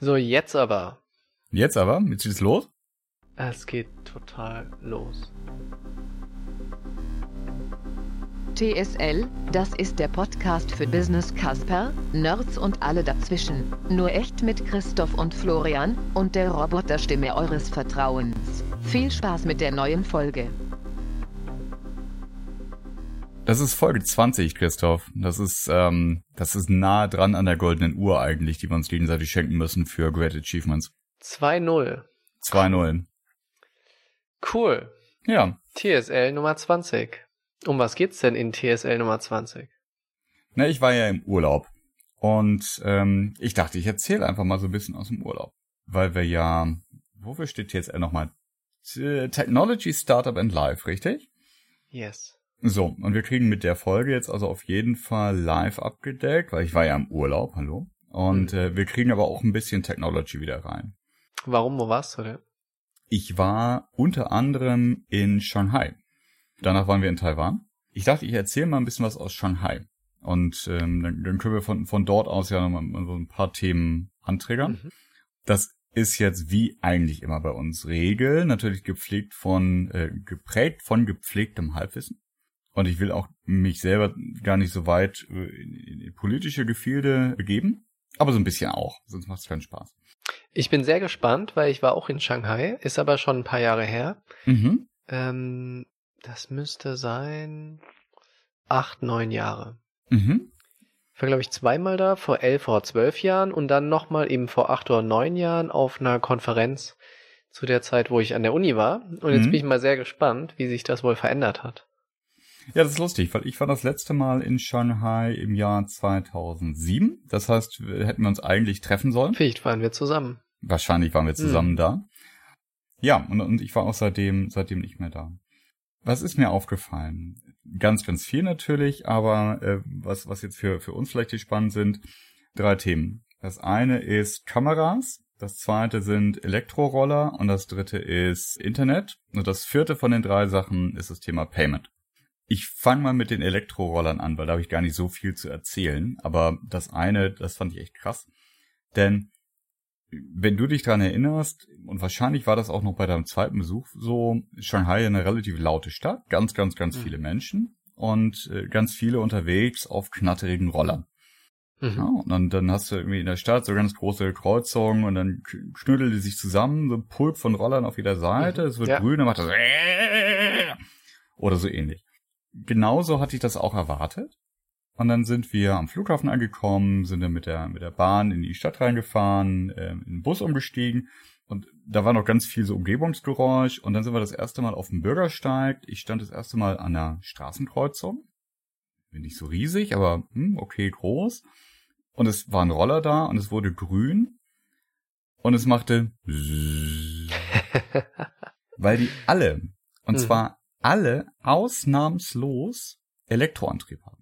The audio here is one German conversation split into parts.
So, jetzt aber. Jetzt aber, jetzt geht's los. Es geht total los. TSL, das ist der Podcast für Business Casper, Nerds und alle dazwischen. Nur echt mit Christoph und Florian und der Roboterstimme eures Vertrauens. Viel Spaß mit der neuen Folge. Das ist Folge 20, Christoph. Das ist, ähm, das ist nah dran an der goldenen Uhr eigentlich, die wir uns gegenseitig schenken müssen für Great Achievements. 2-0. 2-0. Cool. Ja. TSL Nummer 20. Um was geht's denn in TSL Nummer 20? Na, ich war ja im Urlaub. Und ähm, ich dachte, ich erzähle einfach mal so ein bisschen aus dem Urlaub. Weil wir ja, wofür steht TSL nochmal? Technology Startup and Life, richtig? Yes. So, und wir kriegen mit der Folge jetzt also auf jeden Fall live abgedeckt, weil ich war ja im Urlaub, hallo. Und Mhm. äh, wir kriegen aber auch ein bisschen Technology wieder rein. Warum, wo warst du denn? Ich war unter anderem in Shanghai. Danach waren wir in Taiwan. Ich dachte, ich erzähle mal ein bisschen was aus Shanghai. Und ähm, dann, dann können wir von, von dort aus ja nochmal so ein paar Themen anträgern. Mhm. Das ist jetzt wie eigentlich immer bei uns Regel, natürlich gepflegt von, äh, geprägt von gepflegtem Halbwissen. Und ich will auch mich selber gar nicht so weit äh, in, in politische Gefilde begeben, aber so ein bisschen auch, sonst macht es keinen Spaß. Ich bin sehr gespannt, weil ich war auch in Shanghai, ist aber schon ein paar Jahre her. Mhm. Ähm, das müsste sein acht, neun Jahre. Mhm. Ich war, glaube ich, zweimal da, vor elf oder zwölf Jahren und dann nochmal eben vor acht oder neun Jahren auf einer Konferenz zu der Zeit, wo ich an der Uni war. Und jetzt Mhm. bin ich mal sehr gespannt, wie sich das wohl verändert hat. Ja, das ist lustig, weil ich war das letzte Mal in Shanghai im Jahr 2007. Das heißt, hätten wir uns eigentlich treffen sollen. Vielleicht waren wir zusammen. Wahrscheinlich waren wir zusammen da. Ja, und, und ich war auch seitdem, seitdem nicht mehr da. Was ist mir aufgefallen? Ganz, ganz viel natürlich, aber äh, was, was jetzt für, für uns vielleicht die spannend sind, drei Themen. Das eine ist Kameras, das zweite sind Elektroroller und das dritte ist Internet. Und das vierte von den drei Sachen ist das Thema Payment. Ich fange mal mit den Elektrorollern an, weil da habe ich gar nicht so viel zu erzählen. Aber das eine, das fand ich echt krass. Denn wenn du dich dran erinnerst, und wahrscheinlich war das auch noch bei deinem zweiten Besuch so, Shanghai eine relativ laute Stadt, ganz, ganz, ganz Mhm. viele Menschen und äh, ganz viele unterwegs auf knatterigen Rollern. Mhm. Ja, und dann, dann hast du irgendwie in der Stadt so ganz große Kreuzungen und dann k- knüdeln die sich zusammen, so ein Pulk von Rollern auf jeder Seite, Mhm. es wird Ja. grün, dann macht das oder so ähnlich. Genauso hatte ich das auch erwartet. Und dann sind wir am Flughafen angekommen, sind dann mit der, mit der Bahn in die Stadt reingefahren, ähm, in den Bus umgestiegen. Und da war noch ganz viel so Umgebungsgeräusch. Und dann sind wir das erste Mal auf dem Bürgersteig. Ich stand das erste Mal an der Straßenkreuzung. Bin nicht so riesig, aber hm, okay, groß. Und es war ein Roller da und es wurde grün. Und es machte weil die alle, und Mhm. zwar alle ausnahmslos Elektroantrieb haben.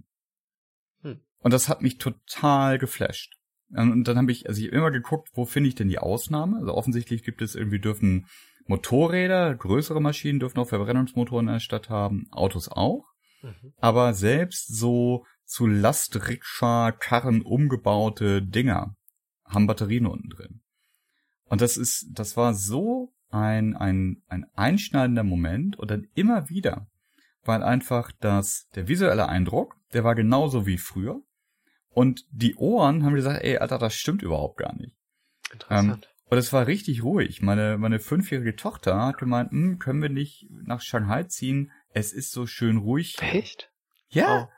Und das hat mich total geflasht. Und dann habe ich, also ich hab immer geguckt, wo finde ich denn die Ausnahme? Also offensichtlich gibt es irgendwie dürfen Motorräder, größere Maschinen dürfen auch Verbrennungsmotoren in der Stadt haben, Autos auch. Mhm. Aber selbst so zu Lastrikscha-Karren umgebaute Dinger haben Batterien unten drin. Und das ist, das war so ein, ein, ein einschneidender Moment und dann immer wieder, weil einfach das, der visuelle Eindruck, der war genauso wie früher. Und die Ohren haben gesagt, ey, Alter, das stimmt überhaupt gar nicht. Interessant. Und es war richtig ruhig. Meine, meine fünfjährige Tochter hat gemeint, hm, können wir nicht nach Shanghai ziehen? Es ist so schön ruhig. hier." Echt? Ja,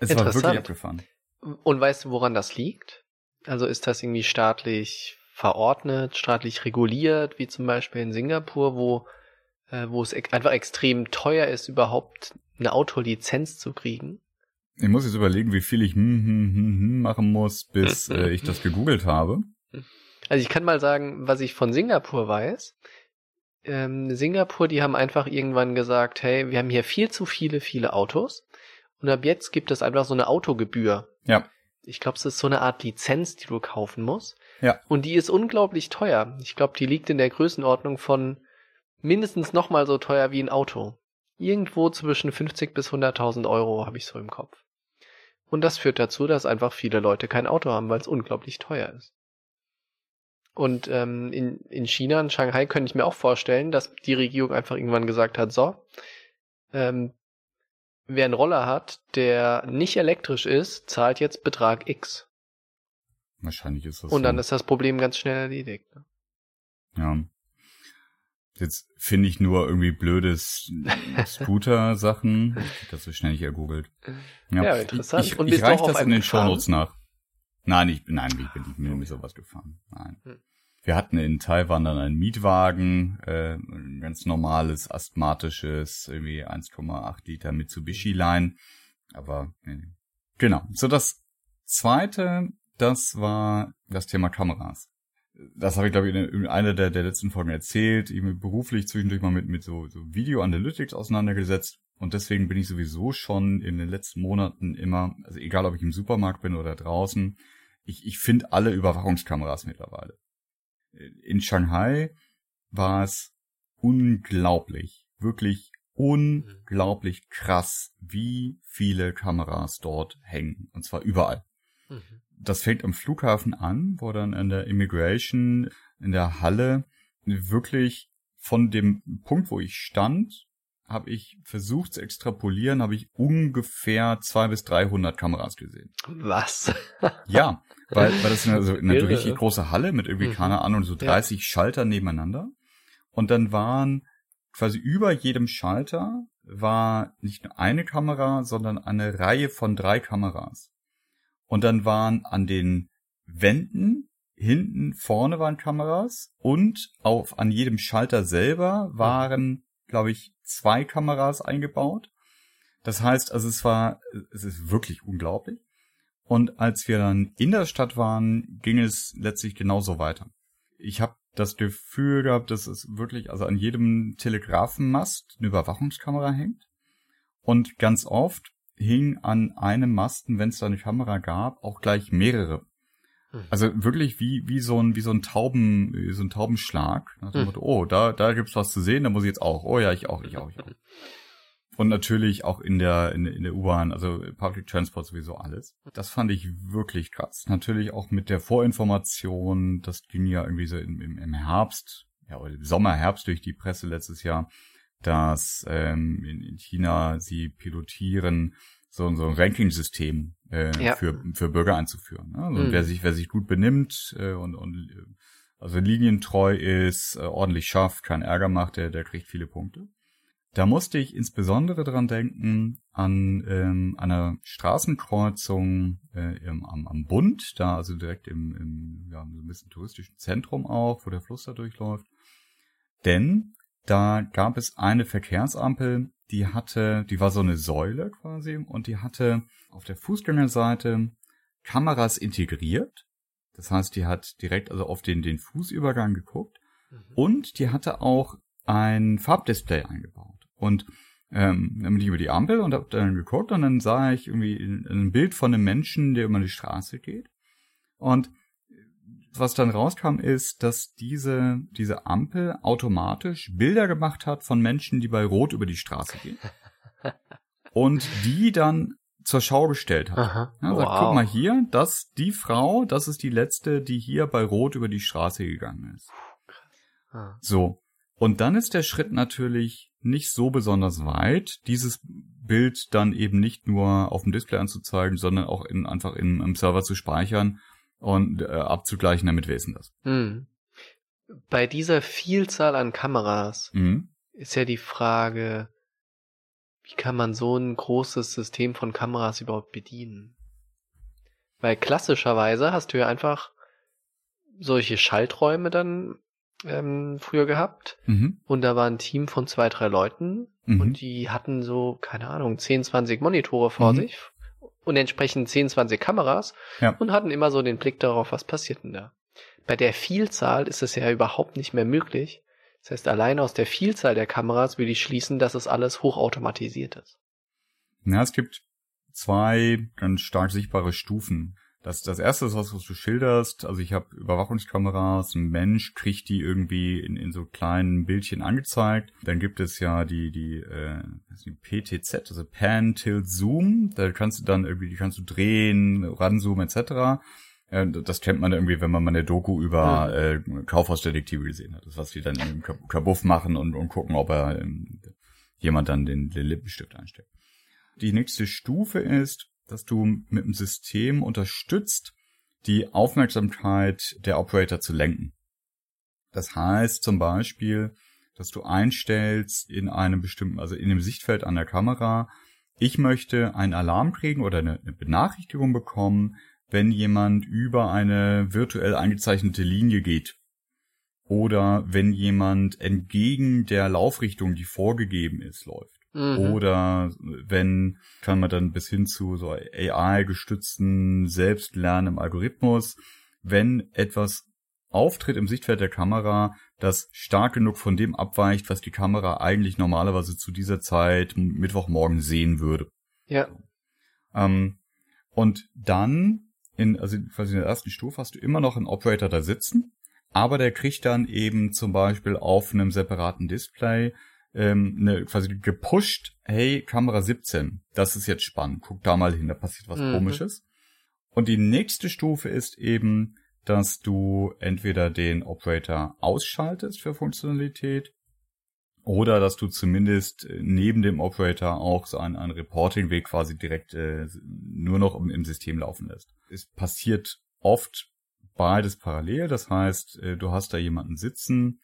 es war wirklich Interessant. abgefahren. Und weißt du, woran das liegt? Also ist das irgendwie staatlich verordnet, staatlich reguliert, wie zum Beispiel in Singapur, wo, äh, wo es ex einfach extrem teuer ist, überhaupt eine Autolizenz zu kriegen? Ich muss jetzt überlegen, wie viel ich hm, hm, hm, hm machen muss, bis äh, ich das gegoogelt habe. Also ich kann mal sagen, was ich von Singapur weiß. Ähm, Singapur, die haben einfach irgendwann gesagt, hey, wir haben hier viel zu viele, viele Autos. Und ab jetzt gibt es einfach so eine Autogebühr. Ja. ich glaube, es ist so eine Art Lizenz, die du kaufen musst. Ja. Und die ist unglaublich teuer. Ich glaube, die liegt in der Größenordnung von mindestens nochmal so teuer wie ein Auto. Irgendwo zwischen 50 bis 100.000 Euro habe ich so im Kopf. Und das führt dazu, dass einfach viele Leute kein Auto haben, weil es unglaublich teuer ist. Und ähm, in, in China, in Shanghai, könnte ich mir auch vorstellen, dass die Regierung einfach irgendwann gesagt hat, so, ähm, wer einen Roller hat, der nicht elektrisch ist, zahlt jetzt Betrag X. Wahrscheinlich ist das Und dann so. ist das Problem ganz schnell erledigt. Ne? Ja. Jetzt finde ich nur irgendwie blödes Scooter-Sachen. Das so schnell nicht ergoogelt. Ja, interessant. Ich, ich, Und ich reich das in den? Shownotes nach. Nein, ich, nein, ich bin nicht mit sowas gefahren. Nein. Hm. Wir hatten in Taiwan dann einen Mietwagen, äh, ein ganz normales, asthmatisches, irgendwie 1,8 Liter Mitsubishi Line. Aber äh, genau. So das zweite, das war das Thema Kameras. Das habe ich, glaube ich, in in einer der, der letzten Folgen erzählt. Ich bin beruflich zwischendurch mal mit, mit so, so Video Analytics auseinandergesetzt. Und deswegen bin ich sowieso schon in den letzten Monaten immer, also egal ob ich im Supermarkt bin oder draußen, ich, ich finde alle Überwachungskameras mittlerweile. In Shanghai war es unglaublich, wirklich unglaublich krass, wie viele Kameras dort hängen. Und zwar überall. Mhm. Das fängt am Flughafen an, wo dann in der Immigration, in der Halle, wirklich von dem Punkt, wo ich stand, habe ich versucht zu extrapolieren, habe ich ungefähr zwei bis 300 Kameras gesehen. Was? Ja, weil, weil das ist eine, so eine Irre. richtig große Halle mit irgendwie, Mhm. keine Ahnung, so Ja. 30 Schalter nebeneinander. Und dann waren quasi über jedem Schalter war nicht nur eine Kamera, sondern eine Reihe von drei Kameras. Und dann waren an den Wänden hinten vorne waren Kameras und auf an jedem Schalter selber waren, glaube ich, zwei Kameras eingebaut. Das heißt, also es war, es ist wirklich unglaublich. Und als wir dann in der Stadt waren, ging es letztlich genauso weiter. Ich habe das Gefühl gehabt, dass es wirklich, also an jedem Telegrafenmast eine Überwachungskamera hängt. Und ganz oft hing an einem Masten, wenn es da eine Kamera gab, auch gleich mehrere. Mhm. Also wirklich wie, wie so ein, wie so ein Tauben, so ein Taubenschlag. Dem Mhm. Motto, oh, da, da gibt's was zu sehen, da muss ich jetzt auch. Oh ja, ich auch, ich auch, ich auch. Und natürlich auch in der, in, der- in der U-Bahn, also Public Transport sowieso alles. Das fand ich wirklich krass. Natürlich auch mit der Vorinformation, das ging ja irgendwie so im, im, im Herbst, ja, oder im Sommer, Herbst durch die Presse letztes Jahr, dass ähm, in, in China sie pilotieren, so, so ein Ranking-System äh, Ja. für, für Bürger einzuführen. Ne? Also Mhm. wer sich, wer sich gut benimmt äh, und, und also linientreu ist, äh, ordentlich schafft, keinen Ärger macht, der, der kriegt viele Punkte. Da musste ich insbesondere dran denken an ähm, einer Straßenkreuzung äh, im, am, am Bund, da also direkt im, im ja, so ein bisschen touristischen Zentrum auch, wo der Fluss da durchläuft. Denn da gab es eine Verkehrsampel, die hatte, die war so eine Säule quasi und die hatte auf der Fußgängerseite Kameras integriert. Das heißt, die hat direkt also auf den, den Fußübergang geguckt Mhm. und die hatte auch ein Farbdisplay eingebaut. Und ähm, dann bin ich über die Ampel und habe dann geguckt und dann sah ich irgendwie ein ein Bild von einem Menschen, der über die Straße geht. Und was dann rauskam, ist, dass diese, diese Ampel automatisch Bilder gemacht hat von Menschen, die bei Rot über die Straße gehen. Und die dann zur Schau gestellt hat. Aha. Ja, sagt, wow. guck mal hier, das, die Frau, das ist die letzte, die hier bei Rot über die Straße gegangen ist. Ah. So. Und dann ist der Schritt natürlich nicht so besonders weit, dieses Bild dann eben nicht nur auf dem Display anzuzeigen, sondern auch in, einfach in, im Server zu speichern und äh, abzugleichen, damit wir wissen das. Hm. Bei dieser Vielzahl an Kameras Mhm. ist ja die Frage, wie kann man so ein großes System von Kameras überhaupt bedienen? Weil klassischerweise hast du ja einfach solche Schalträume dann ähm, früher gehabt Mhm. und da war ein Team von zwei, drei Leuten Mhm. und die hatten so, keine Ahnung, 10, 20 Monitore vor Mhm. sich und entsprechend 10, 20 Kameras Ja. und hatten immer so den Blick darauf, was passiert denn da. Bei der Vielzahl ist es ja überhaupt nicht mehr möglich. Das heißt, allein aus der Vielzahl der Kameras will ich schließen, dass es alles hochautomatisiert ist. Ja, es gibt zwei ganz stark sichtbare Stufen. Das, das erste ist was, was du schilderst. Also ich habe Überwachungskameras, ein Mensch kriegt die irgendwie in, in so kleinen Bildchen angezeigt. Dann gibt es ja die, die, äh, die PTZ, also Pan, Tilt, Zoom. Da kannst du dann irgendwie, die kannst du drehen, ranzoomen etc. Äh, das kennt man irgendwie, wenn man mal eine Doku über äh, Kaufhausdetektive gesehen hat. Das, was die dann im Kabuff machen und, und gucken, ob er ähm, jemand dann den, den Lippenstift einsteckt. Die nächste Stufe ist, dass du mit dem System unterstützt, die Aufmerksamkeit der Operator zu lenken. Das heißt zum Beispiel, dass du einstellst in einem bestimmten, also in dem Sichtfeld an der Kamera, ich möchte einen Alarm kriegen oder eine, eine Benachrichtigung bekommen, wenn jemand über eine virtuell eingezeichnete Linie geht. Oder wenn jemand entgegen der Laufrichtung, die vorgegeben ist, läuft. Mhm. Oder wenn, kann man dann bis hin zu so AI-gestützten Selbstlernen im Algorithmus, wenn etwas auftritt im Sichtfeld der Kamera, das stark genug von dem abweicht, was die Kamera eigentlich normalerweise zu dieser Zeit Mittwochmorgen sehen würde. Ja. Ähm, und dann, in, also quasi in der ersten Stufe hast du immer noch einen Operator da sitzen, aber der kriegt dann eben zum Beispiel auf einem separaten Display ähm, ne, quasi gepusht, hey, Kamera 17, das ist jetzt spannend, guck da mal hin, da passiert was mhm. komisches. Und die nächste Stufe ist eben, dass du entweder den Operator ausschaltest für Funktionalität oder dass du zumindest äh, neben dem Operator auch so einen, einen Reporting-Weg quasi direkt äh, nur noch im, im System laufen lässt. Es passiert oft beides parallel, das heißt, äh, du hast da jemanden sitzen,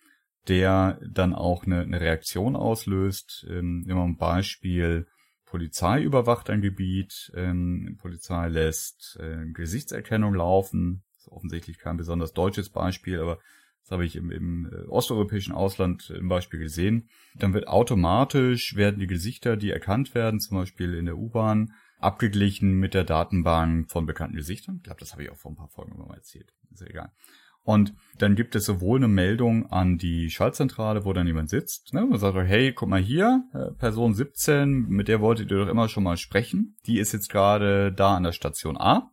der dann auch eine, eine Reaktion auslöst. Ähm, immer ein Beispiel, Polizei überwacht ein Gebiet, ähm, Polizei lässt äh, Gesichtserkennung laufen. Das ist offensichtlich kein besonders deutsches Beispiel, aber das habe ich im, im äh, osteuropäischen Ausland im Beispiel gesehen. Dann wird automatisch, werden die Gesichter, die erkannt werden, zum Beispiel in der U-Bahn, abgeglichen mit der Datenbank von bekannten Gesichtern. Ich glaube, das habe ich auch vor ein paar Folgen mal erzählt. Ist ja egal. Und dann gibt es sowohl eine Meldung an die Schaltzentrale, wo dann jemand sitzt, ne, und sagt, hey, guck mal hier, äh, Person 17, mit der wolltet ihr doch immer schon mal sprechen. Die ist jetzt gerade da an der Station A.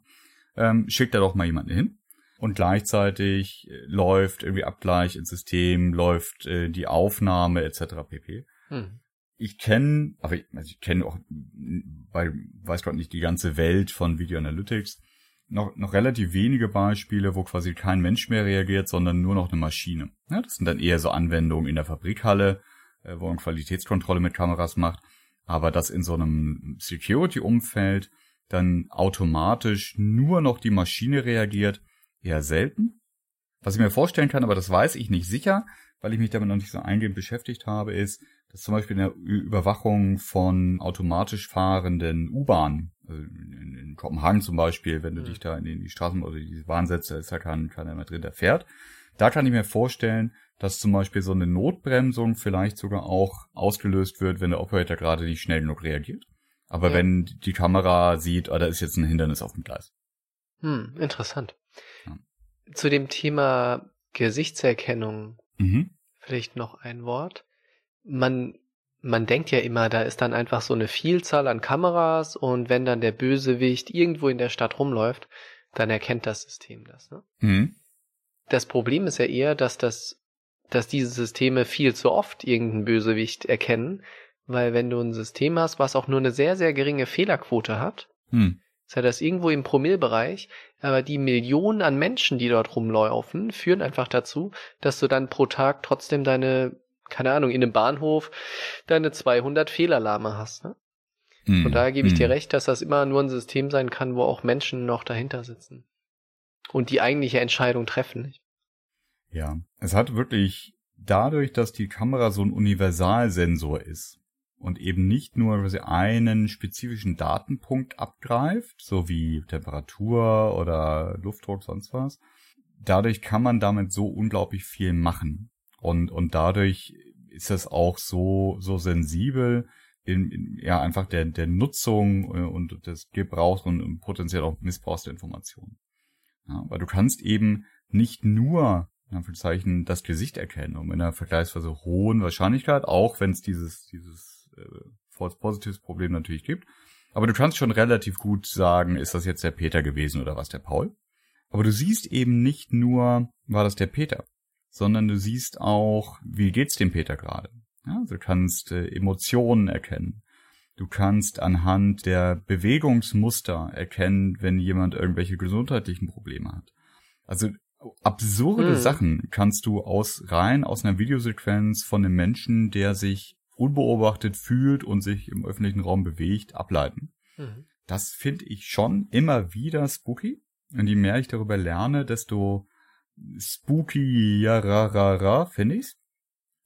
Ähm, schickt da doch mal jemanden hin. Und gleichzeitig äh, läuft irgendwie Abgleich ins System, läuft äh, die Aufnahme etc. pp. Hm. Ich kenne, aber ich, also ich kenne auch, bei, weiß gerade nicht die ganze Welt von Video Analytics noch, noch relativ wenige Beispiele, wo quasi kein Mensch mehr reagiert, sondern nur noch eine Maschine. Ja, das sind dann eher so Anwendungen in der Fabrikhalle, äh, wo man Qualitätskontrolle mit Kameras macht. Aber das in so einem Security-Umfeld dann automatisch nur noch die Maschine reagiert, eher selten. Was ich mir vorstellen kann, aber das weiß ich nicht sicher, weil ich mich damit noch nicht so eingehend beschäftigt habe, ist, dass zum Beispiel in der Überwachung von automatisch fahrenden U-Bahnen, in, in, Kopenhagen zum Beispiel, wenn du mhm. dich da in die Straßen oder die Bahn setzt, ist da kein, keiner mehr drin, der fährt. Da kann ich mir vorstellen, dass zum Beispiel so eine Notbremsung vielleicht sogar auch ausgelöst wird, wenn der Operator gerade nicht schnell genug reagiert. Aber ja. wenn die Kamera sieht, oh, da ist jetzt ein Hindernis auf dem Gleis. Hm, interessant. Ja. Zu dem Thema Gesichtserkennung mhm. vielleicht noch ein Wort man, man denkt ja immer, da ist dann einfach so eine Vielzahl an Kameras und wenn dann der Bösewicht irgendwo in der Stadt rumläuft, dann erkennt das System das. Ne? Mhm. Das Problem ist ja eher, dass das, dass diese Systeme viel zu oft irgendeinen Bösewicht erkennen, weil wenn du ein System hast, was auch nur eine sehr, sehr geringe Fehlerquote hat, mhm. ist ja das irgendwo im Promillbereich, aber die Millionen an Menschen, die dort rumlaufen, führen einfach dazu, dass du dann pro Tag trotzdem deine keine Ahnung, in einem Bahnhof deine 200 Fehlalarme hast. Ne? Mm, Von daher gebe ich mm. dir recht, dass das immer nur ein System sein kann, wo auch Menschen noch dahinter sitzen und die eigentliche Entscheidung treffen. Nicht? Ja, es hat wirklich dadurch, dass die Kamera so ein Universalsensor ist und eben nicht nur einen spezifischen Datenpunkt abgreift, so wie Temperatur oder Luftdruck, sonst was. Dadurch kann man damit so unglaublich viel machen. Und, und dadurch ist es auch so, so sensibel in, in ja einfach der, der Nutzung äh, und des Gebrauchs und potenziell auch Missbrauchs der Informationen. Ja, weil du kannst eben nicht nur in Anführungszeichen das Gesicht erkennen und mit einer vergleichsweise hohen Wahrscheinlichkeit, auch wenn es dieses, dieses äh, False Positives Problem natürlich gibt, Aber du kannst schon relativ gut sagen, ist das jetzt der Peter gewesen oder was der Paul? Aber du siehst eben nicht nur, war das der Peter, sondern du siehst auch, wie geht's dem Peter gerade. Ja, du kannst äh, Emotionen erkennen. Du kannst anhand der Bewegungsmuster erkennen, wenn jemand irgendwelche gesundheitlichen Probleme hat. Also absurde mhm. Sachen kannst du aus rein aus einer Videosequenz von einem Menschen, der sich unbeobachtet fühlt und sich im öffentlichen Raum bewegt, ableiten. Mhm. Das finde ich schon immer wieder spooky. Und je mehr ich darüber lerne, desto spooky ja finde ich's.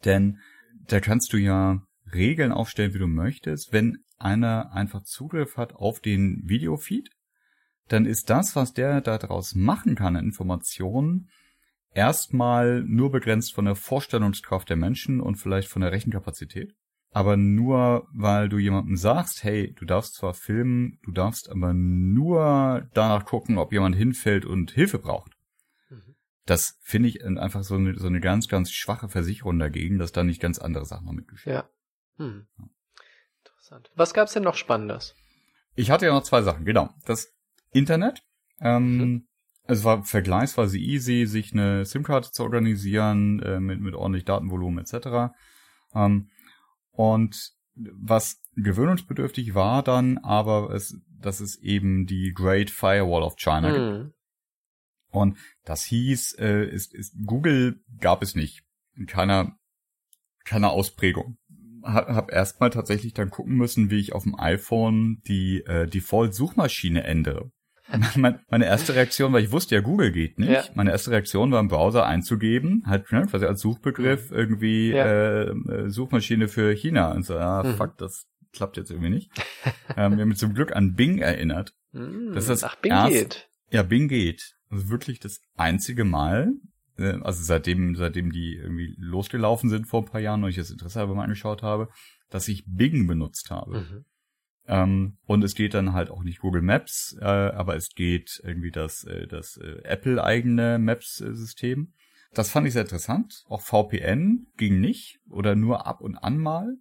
Denn da kannst du ja Regeln aufstellen, wie du möchtest. Wenn einer einfach Zugriff hat auf den Videofeed, dann ist das, was der daraus machen kann an Informationen, erstmal nur begrenzt von der Vorstellungskraft der Menschen und vielleicht von der Rechenkapazität. Aber nur, weil du jemandem sagst, hey, du darfst zwar filmen, du darfst aber nur danach gucken, ob jemand hinfällt und Hilfe braucht. Das finde ich einfach so eine, so eine ganz, ganz schwache Versicherung dagegen, dass da nicht ganz andere Sachen noch mitgeschehen. Ja. Hm. Interessant. Was gab's denn noch Spannendes? Ich hatte ja noch zwei Sachen, genau. Das Internet. Ähm, mhm. Es war vergleichsweise easy, sich eine SIM-Karte zu organisieren, äh, mit, mit ordentlich Datenvolumen etc. Ähm, und was gewöhnungsbedürftig war dann, aber es, dass es eben die Great Firewall of China mhm. gibt. Und das hieß, äh, ist, ist, Google gab es nicht. In keiner, keiner Ausprägung. Hab, hab erstmal tatsächlich dann gucken müssen, wie ich auf dem iPhone die äh, Default-Suchmaschine ändere. Meine erste Reaktion war, ich wusste ja, Google geht nicht. Ja. Meine erste Reaktion war, im Browser einzugeben, halt ne, quasi als Suchbegriff mhm. irgendwie ja. äh, äh, Suchmaschine für China. Und so, ah, mhm. fuck, das klappt jetzt irgendwie nicht. ähm, wir haben mich zum Glück an Bing erinnert. Mhm. Das ist das Ach, Bing erst, geht. Ja, Bing geht. Also wirklich das einzige Mal, äh, also seitdem, seitdem die irgendwie losgelaufen sind vor ein paar Jahren und ich das Interesse aber mal angeschaut habe, dass ich Bing benutzt habe. Mhm. Ähm, und es geht dann halt auch nicht Google Maps, äh, aber es geht irgendwie das, äh, das äh, Apple-eigene Maps-System. Das fand ich sehr interessant. Auch VPN ging nicht oder nur ab und an mal.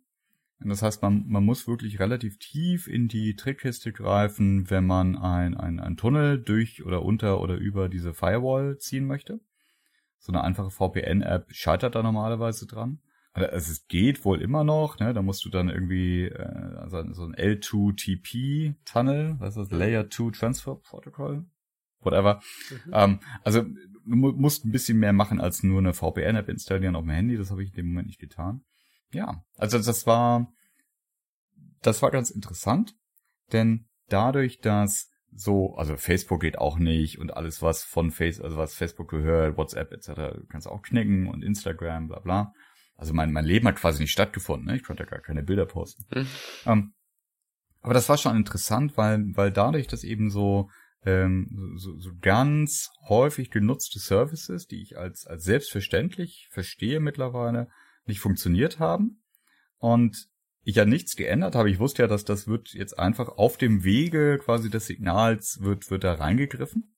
Das heißt, man, man muss wirklich relativ tief in die Trickkiste greifen, wenn man ein, ein, ein Tunnel durch oder unter oder über diese Firewall ziehen möchte. So eine einfache VPN-App scheitert da normalerweise dran. Also es geht wohl immer noch, ne? Da musst du dann irgendwie äh, also so ein L2TP-Tunnel, was ist das? Layer 2 Transfer Protocol? Whatever. Mhm. Ähm, also du musst ein bisschen mehr machen als nur eine VPN-App installieren auf dem Handy. Das habe ich in dem Moment nicht getan. Ja, also das war das war ganz interessant, denn dadurch, dass so, also Facebook geht auch nicht und alles was von Face, also was Facebook gehört, WhatsApp etc. kannst du auch knicken und Instagram, bla bla. Also mein, mein Leben hat quasi nicht stattgefunden. Ne? Ich konnte gar keine Bilder posten. Mhm. Ähm, aber das war schon interessant, weil, weil dadurch, dass eben so, ähm, so, so ganz häufig genutzte Services, die ich als, als selbstverständlich verstehe mittlerweile, nicht funktioniert haben. Und ich ja nichts geändert habe. Ich wusste ja, dass das wird jetzt einfach auf dem Wege quasi des Signals wird, wird da reingegriffen.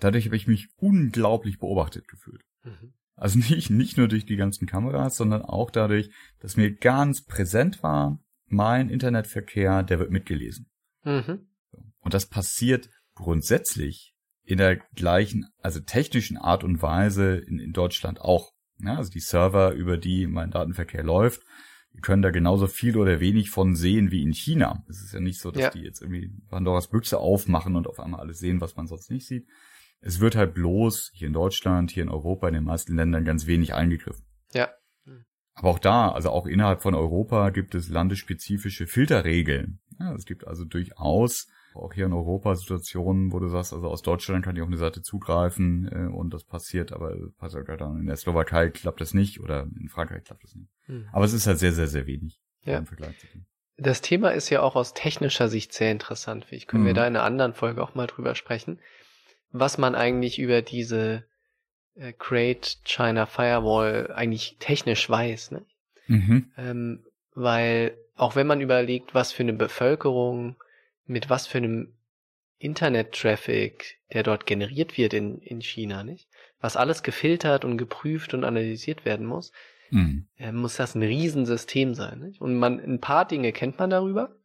Dadurch habe ich mich unglaublich beobachtet gefühlt. Mhm. Also nicht, nicht nur durch die ganzen Kameras, sondern auch dadurch, dass mir ganz präsent war, mein Internetverkehr, der wird mitgelesen. Mhm. Und das passiert grundsätzlich in der gleichen, also technischen Art und Weise in, in Deutschland auch. Ja, also die Server, über die mein Datenverkehr läuft, die können da genauso viel oder wenig von sehen wie in China. Es ist ja nicht so, dass ja. die jetzt irgendwie Pandoras Büchse aufmachen und auf einmal alles sehen, was man sonst nicht sieht, es wird halt bloß hier in Deutschland, hier in Europa, in den meisten Ländern ganz wenig eingegriffen. Ja. Aber auch da, also auch innerhalb von Europa gibt es landesspezifische Filterregeln. Ja, es gibt also durchaus auch hier in Europa Situationen, wo du sagst, also aus Deutschland kann ich auf eine Seite zugreifen äh, und das passiert, aber passiert dann in der Slowakei klappt das nicht oder in Frankreich klappt das nicht. Hm. Aber es ist halt sehr, sehr, sehr wenig ja. im Vergleich zu dem. Das Thema ist ja auch aus technischer Sicht sehr interessant. Ich können mhm. wir da in einer anderen Folge auch mal drüber sprechen was man eigentlich über diese äh, Great China Firewall eigentlich technisch weiß. Ne? Mhm. Ähm, weil auch wenn man überlegt, was für eine Bevölkerung, mit was für einem Internet-Traffic, der dort generiert wird in, in China, nicht? Was alles gefiltert und geprüft und analysiert werden muss, mhm. äh, muss das ein Riesensystem sein. Nicht? Und man, ein paar Dinge kennt man darüber,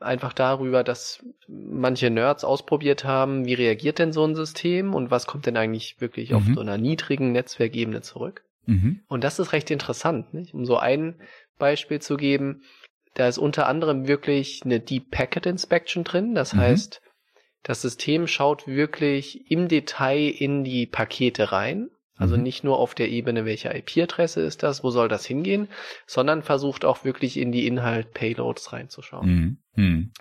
einfach darüber, dass manche Nerds ausprobiert haben, wie reagiert denn so ein System und was kommt denn eigentlich wirklich auf Mhm. so einer niedrigen Netzwerkebene zurück. Mhm. Und das ist recht interessant, nicht? um so ein Beispiel zu geben. Da ist unter anderem wirklich eine Deep Packet Inspection drin. Das Mhm. heißt, das System schaut wirklich im Detail in die Pakete rein. Also Mhm. nicht nur auf der Ebene, welche IP-Adresse ist das, wo soll das hingehen, sondern versucht auch wirklich in die Inhalt-Payloads reinzuschauen. Mhm. Mhm.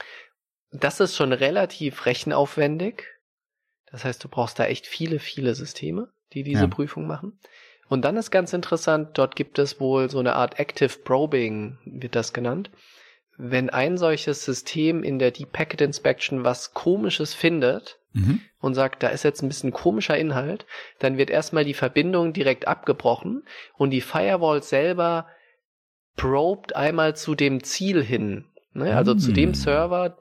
Das ist schon relativ rechenaufwendig. Das heißt, du brauchst da echt viele, viele Systeme, die diese Ja. Prüfung machen. Und dann ist ganz interessant, dort gibt es wohl so eine Art Active Probing, wird das genannt. Wenn ein solches System in der Deep Packet Inspection was Komisches findet Mhm. und sagt, da ist jetzt ein bisschen komischer Inhalt, dann wird erstmal die Verbindung direkt abgebrochen und die Firewall selber probt einmal zu dem Ziel hin. Ne? Also zu Mm. dem Server,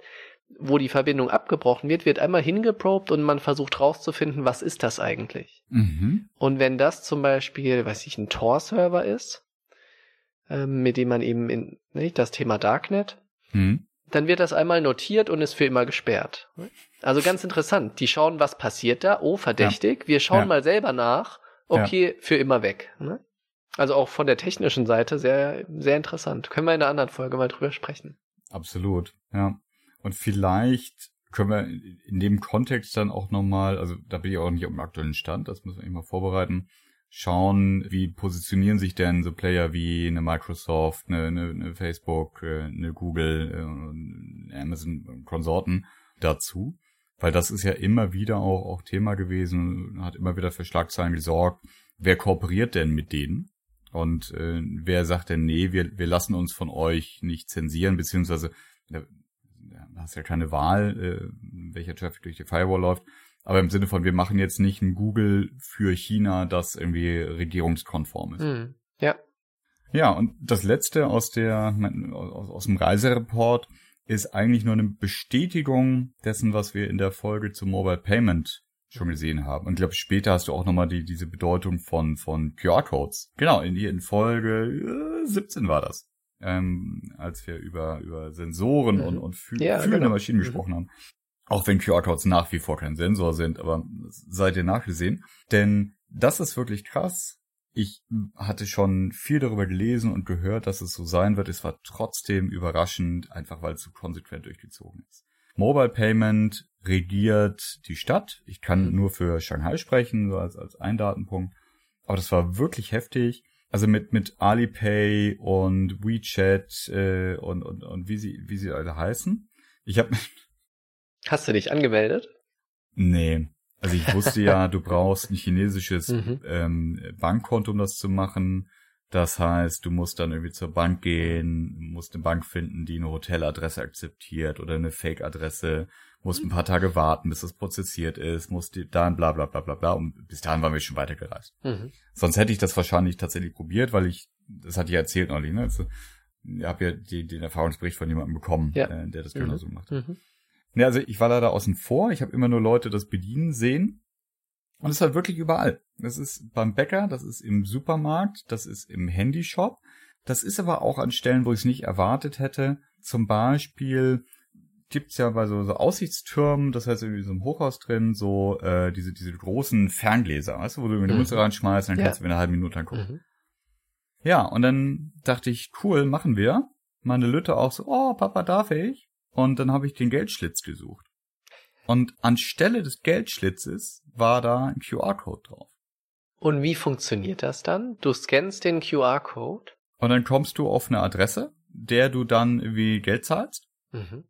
wo die Verbindung abgebrochen wird, wird einmal hingeprobt und man versucht rauszufinden, was ist das eigentlich. Mhm. Und wenn das zum Beispiel, weiß ich, ein Tor-Server ist, ähm, mit dem man eben in nicht, das Thema Darknet, Mhm. dann wird das einmal notiert und ist für immer gesperrt. Also ganz interessant. Die schauen, was passiert da. Oh, verdächtig. Wir schauen Ja. mal selber nach. Okay, für immer weg. Ne? Also auch von der technischen Seite sehr, sehr interessant. Können wir in einer anderen Folge mal drüber sprechen. Absolut, ja. Und vielleicht können wir in dem Kontext dann auch nochmal, also da bin ich auch nicht auf dem aktuellen Stand, das müssen wir mal vorbereiten, schauen, wie positionieren sich denn so Player wie eine Microsoft, eine, eine, eine Facebook, äh, eine Google, äh, eine Amazon und Konsorten dazu. Weil das ist ja immer wieder auch, auch Thema gewesen, hat immer wieder für Schlagzeilen gesorgt. Wer kooperiert denn mit denen? Und äh, wer sagt denn, nee, wir, wir lassen uns von euch nicht zensieren, beziehungsweise da hast ja keine Wahl, äh, welcher Traffic durch die Firewall läuft. Aber im Sinne von, wir machen jetzt nicht ein Google für China, das irgendwie regierungskonform ist. Hm. Ja. Ja, und das letzte aus der aus, aus dem Reisereport ist eigentlich nur eine Bestätigung dessen, was wir in der Folge zum Mobile Payment schon gesehen haben. Und ich glaube, später hast du auch nochmal die, diese Bedeutung von, von QR-Codes. Genau, in, in Folge äh, 17 war das. Ähm, als wir über, über Sensoren Mhm. und, und fühl Ja, fühlende genau. Maschinen Mhm. gesprochen haben. Auch wenn QR-Codes nach wie vor kein Sensor sind, aber seid ihr nachgesehen. Denn das ist wirklich krass. Ich hatte schon viel darüber gelesen und gehört, dass es so sein wird. Es war trotzdem überraschend, einfach weil es so konsequent durchgezogen ist. Mobile Payment regiert die Stadt. Ich kann Mhm. nur für Shanghai sprechen, so als, als ein Datenpunkt. Aber das war wirklich heftig. Also mit, mit Alipay und WeChat äh, und, und, und wie sie, wie sie alle heißen. Ich habe Hast du dich angemeldet? Nee. Also ich wusste ja, du brauchst ein chinesisches Mhm. ähm, Bankkonto, um das zu machen. Das heißt, du musst dann irgendwie zur Bank gehen, musst eine Bank finden, die eine Hoteladresse akzeptiert oder eine Fake-Adresse, musst ein paar Tage warten, bis das prozessiert ist, musst die dann bla bla bla bla bla und bis dahin waren wir schon weitergereist. Mhm. Sonst hätte ich das wahrscheinlich tatsächlich probiert, weil ich, das hatte ich ja erzählt neulich, ne? Also, ich habe ja die, den Erfahrungsbericht von jemandem bekommen, Ja. äh, der das Mhm. genauso macht. Mhm. Ja, also ich war leider außen vor. Ich habe immer nur Leute das bedienen sehen. Und es ist halt wirklich überall. Das ist beim Bäcker, das ist im Supermarkt, das ist im Handyshop. Das ist aber auch an Stellen, wo ich es nicht erwartet hätte. Zum Beispiel gibt's ja bei so, so Aussichtstürmen, das heißt irgendwie so im Hochhaus drin, so äh, diese, diese großen Ferngläser, weißt du, wo du in die Mhm. Münze reinschmeißt und dann Ja. kannst du in einer halben Minute angucken. Mhm. Ja, und dann dachte ich, cool, machen wir. Meine Lütte auch so, oh, Papa, darf ich? Und dann habe ich den Geldschlitz gesucht. Und anstelle des Geldschlitzes war da ein QR-Code drauf. Und wie funktioniert das dann? Du scannst den QR-Code. Und dann kommst du auf eine Adresse, der du dann irgendwie Geld zahlst. Mhm.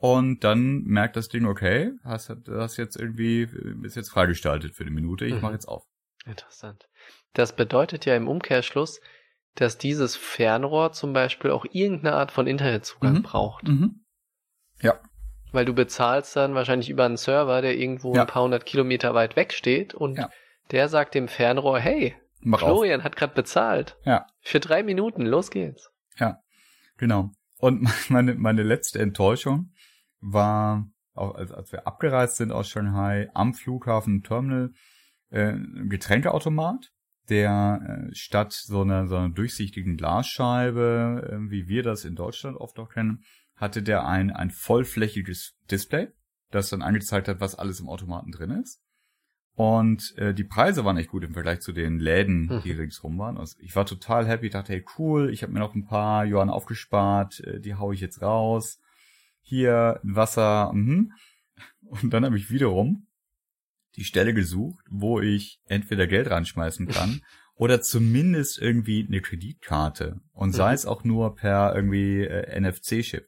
Und dann merkt das Ding, okay, hast das jetzt irgendwie, ist jetzt freigestaltet für eine Minute, ich Mhm. mache jetzt auf. Interessant. Das bedeutet ja im Umkehrschluss, dass dieses Fernrohr zum Beispiel auch irgendeine Art von Internetzugang Mhm. braucht. Mhm. Ja, Weil du bezahlst dann wahrscheinlich über einen Server, der irgendwo Ja. ein paar hundert Kilometer weit weg steht und Ja. der sagt dem Fernrohr, hey, mach auf. Florian hat gerade bezahlt. Ja. Für drei Minuten, los geht's. Genau. Und meine, meine letzte Enttäuschung war, als, als wir abgereist sind aus Shanghai, am Flughafen Terminal, äh, ein Getränkeautomat, der äh, statt so einer, so einer durchsichtigen Glasscheibe, äh, wie wir das in Deutschland oft auch kennen, hatte der ein, ein vollflächiges Display, das dann angezeigt hat, was alles im Automaten drin ist. Und äh, die Preise waren echt gut im Vergleich zu den Läden, die mhm. ringsrum waren. Also ich war total happy, dachte, hey cool, ich habe mir noch ein paar Johann aufgespart, äh, die hau ich jetzt raus. Hier Wasser, mhm. Und dann habe ich wiederum die Stelle gesucht, wo ich entweder Geld reinschmeißen kann oder zumindest irgendwie eine Kreditkarte und sei mhm. es auch nur per irgendwie äh, NFC-Chip.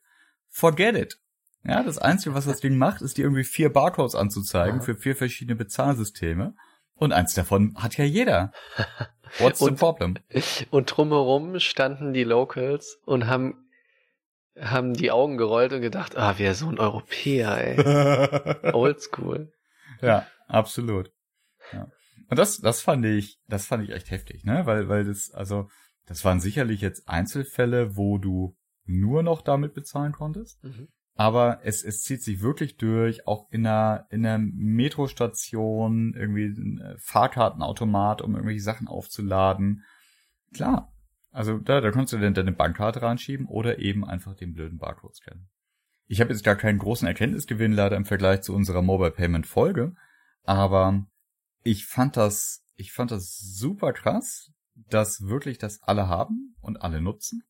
Forget it. Ja, das Einzige, was das Ding macht, ist dir irgendwie vier Barcodes anzuzeigen ja. für vier verschiedene Bezahlsysteme. Und eins davon hat ja jeder. What's und, the problem? Und drumherum standen die Locals und haben, haben die Augen gerollt und gedacht, ah, wir so ein Europäer, ey. Oldschool. Ja, absolut. Ja. Und das, das fand ich, das fand ich echt heftig, ne? Weil, weil das, also, das waren sicherlich jetzt Einzelfälle, wo du nur noch damit bezahlen konntest. Mhm aber es, es zieht sich wirklich durch, auch in einer, in einer Metrostation, irgendwie ein Fahrkartenautomat, um irgendwelche Sachen aufzuladen. Klar. Also da, da kannst du dann deine Bankkarte reinschieben oder eben einfach den blöden Barcode scannen. Ich habe jetzt gar keinen großen Erkenntnisgewinn leider im Vergleich zu unserer Mobile Payment Folge, aber ich fand das, ich fand das super krass, dass wirklich das alle haben und alle nutzen.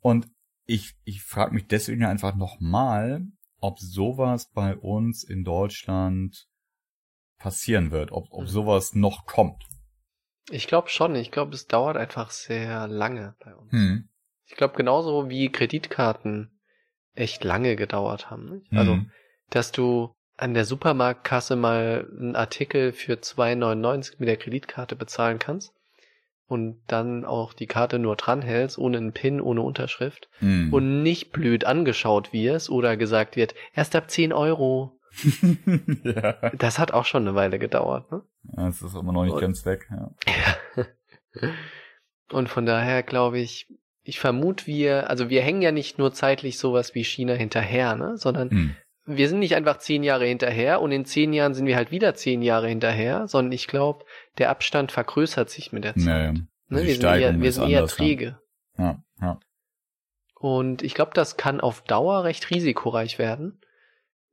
Und ich, ich frage mich deswegen einfach nochmal, ob sowas bei uns in Deutschland passieren wird, ob, ob mhm. sowas noch kommt. Ich glaube schon. Ich glaube, es dauert einfach sehr lange bei uns. Hm. Ich glaube genauso wie Kreditkarten echt lange gedauert haben. Nicht? Also, hm. dass du an der Supermarktkasse mal einen Artikel für 2,99 mit der Kreditkarte bezahlen kannst und dann auch die Karte nur dranhältst, ohne einen Pin, ohne Unterschrift mm. und nicht blöd angeschaut wirst oder gesagt wird, erst ab 10 Euro. ja. Das hat auch schon eine Weile gedauert, ne? Ja, das ist immer noch nicht und, ganz weg, ja. und von daher glaube ich, ich vermute wir, also wir hängen ja nicht nur zeitlich sowas wie China hinterher, ne, sondern mm wir sind nicht einfach zehn Jahre hinterher und in zehn Jahren sind wir halt wieder zehn Jahre hinterher, sondern ich glaube, der Abstand vergrößert sich mit der Zeit. Naja, ne? Wir sind eher, wir sind eher träge. Ja, ja. Und ich glaube, das kann auf Dauer recht risikoreich werden.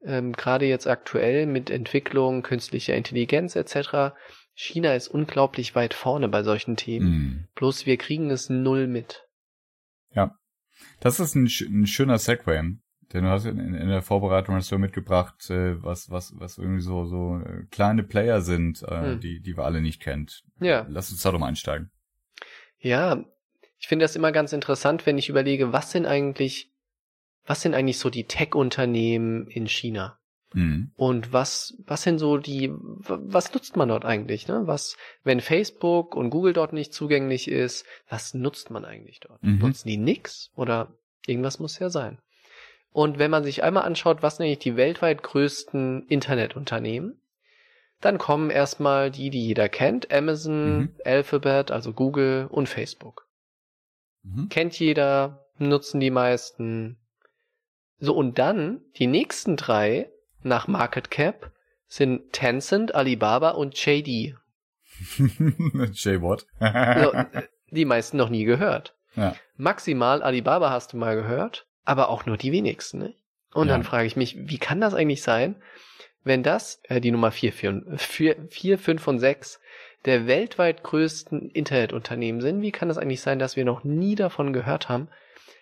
Ähm, Gerade jetzt aktuell mit Entwicklung künstlicher Intelligenz etc. China ist unglaublich weit vorne bei solchen Themen. Mm. Bloß wir kriegen es null mit. Ja. Das ist ein, ein schöner Segway. Denn du hast in, in der Vorbereitung hast du mitgebracht, äh, was, was, was irgendwie so, so äh, kleine Player sind, äh, hm. die, die wir alle nicht kennt. Ja. Lass uns da doch mal einsteigen. Ja, ich finde das immer ganz interessant, wenn ich überlege, was sind eigentlich, was sind eigentlich so die Tech-Unternehmen in China? Mhm. Und was, was sind so die, was nutzt man dort eigentlich, ne? Was, wenn Facebook und Google dort nicht zugänglich ist, was nutzt man eigentlich dort? Mhm. Nutzen die nix? Oder irgendwas muss ja sein. Und wenn man sich einmal anschaut, was nämlich die weltweit größten Internetunternehmen, dann kommen erstmal die, die jeder kennt, Amazon, mhm. Alphabet, also Google und Facebook. Mhm. Kennt jeder, nutzen die meisten. So, und dann die nächsten drei nach Market Cap sind Tencent, Alibaba und JD. J what? so, die meisten noch nie gehört. Ja. Maximal Alibaba hast du mal gehört aber auch nur die wenigsten. Ne? Und ja. dann frage ich mich, wie kann das eigentlich sein, wenn das äh, die Nummer 4, 4, 4, 5 und 6 der weltweit größten Internetunternehmen sind, wie kann das eigentlich sein, dass wir noch nie davon gehört haben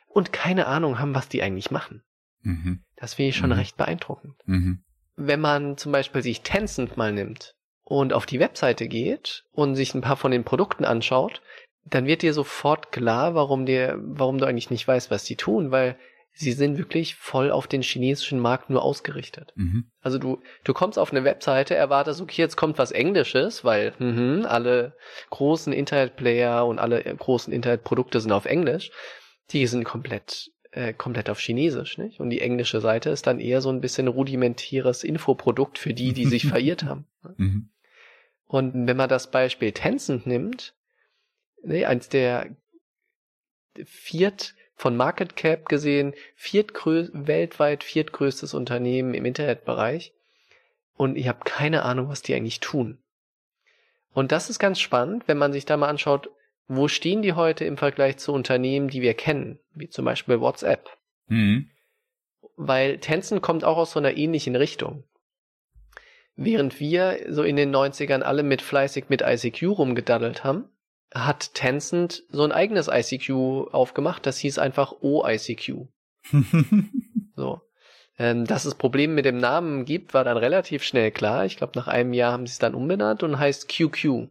und keine Ahnung haben, was die eigentlich machen? Mhm. Das finde ich schon mhm. recht beeindruckend. Mhm. Wenn man zum Beispiel sich Tencent mal nimmt und auf die Webseite geht und sich ein paar von den Produkten anschaut, dann wird dir sofort klar, warum dir, warum du eigentlich nicht weißt, was die tun, weil sie sind wirklich voll auf den chinesischen Markt nur ausgerichtet. Mhm. Also du, du kommst auf eine Webseite, erwartest, okay, jetzt kommt was Englisches, weil mhm, alle großen Internetplayer und alle großen Internetprodukte sind auf Englisch. Die sind komplett äh, komplett auf Chinesisch, nicht? Und die englische Seite ist dann eher so ein bisschen rudimentäres Infoprodukt für die, die sich verirrt haben. Mhm. Und wenn man das Beispiel Tencent nimmt, nee, eins der viert von Market Cap gesehen viertgrö weltweit viertgrößtes Unternehmen im Internetbereich. Und ich habe keine Ahnung, was die eigentlich tun. Und das ist ganz spannend, wenn man sich da mal anschaut, wo stehen die heute im Vergleich zu Unternehmen, die wir kennen, wie zum Beispiel WhatsApp. Mhm. weil Tencent kommt auch aus so einer ähnlichen Richtung. Während wir so in den 90ern alle mit fleißig mit ICQ rumgedaddelt haben, hat Tencent so ein eigenes ICQ aufgemacht, das hieß einfach OICQ. so. Ähm, dass es Probleme mit dem Namen gibt, war dann relativ schnell klar. Ich glaube, nach einem Jahr haben sie es dann umbenannt und heißt QQ.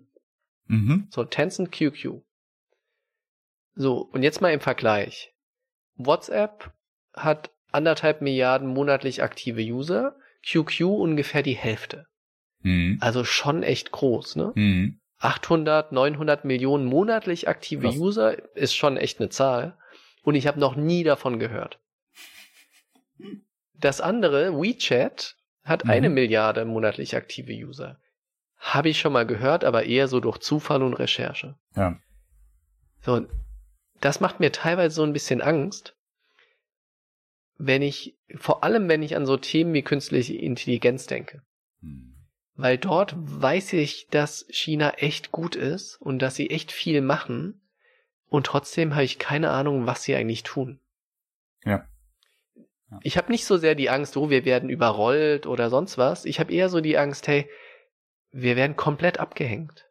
Mhm. So, Tencent QQ. So, und jetzt mal im Vergleich. WhatsApp hat anderthalb Milliarden monatlich aktive User, QQ ungefähr die Hälfte. Mhm. Also schon echt groß, ne? Mhm. 800, 900 Millionen monatlich aktive Krass. User ist schon echt eine Zahl. Und ich habe noch nie davon gehört. Das andere, WeChat, hat Mhm. eine Milliarde monatlich aktive User. Habe ich schon mal gehört, aber eher so durch Zufall und Recherche. Ja. So, das macht mir teilweise so ein bisschen Angst, wenn ich, vor allem wenn ich an so Themen wie künstliche Intelligenz denke. Mhm. Weil dort weiß ich, dass China echt gut ist und dass sie echt viel machen. Und trotzdem habe ich keine Ahnung, was sie eigentlich tun. Ja. Ja. Ich habe nicht so sehr die Angst, oh, wir werden überrollt oder sonst was. Ich habe eher so die Angst, hey, wir werden komplett abgehängt.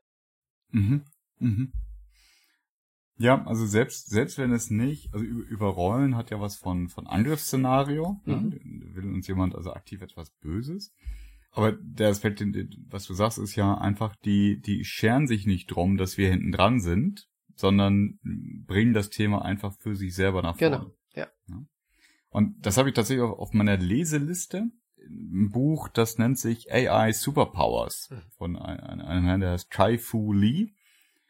Mhm. Mhm. Ja, also selbst, selbst wenn es nicht, also über- überrollen hat ja was von, von Angriffsszenario, Mhm. ne? will uns jemand also aktiv etwas Böses. Aber der Aspekt, was du sagst, ist ja einfach, die, die scheren sich nicht drum, dass wir hinten dran sind, sondern bringen das Thema einfach für sich selber nach vorne. Genau, ja. Und das habe ich tatsächlich auch auf meiner Leseliste. Ein Buch, das nennt sich AI Superpowers Mhm. von ein- ein- einem Herrn, der heißt Kai-Fu Lee.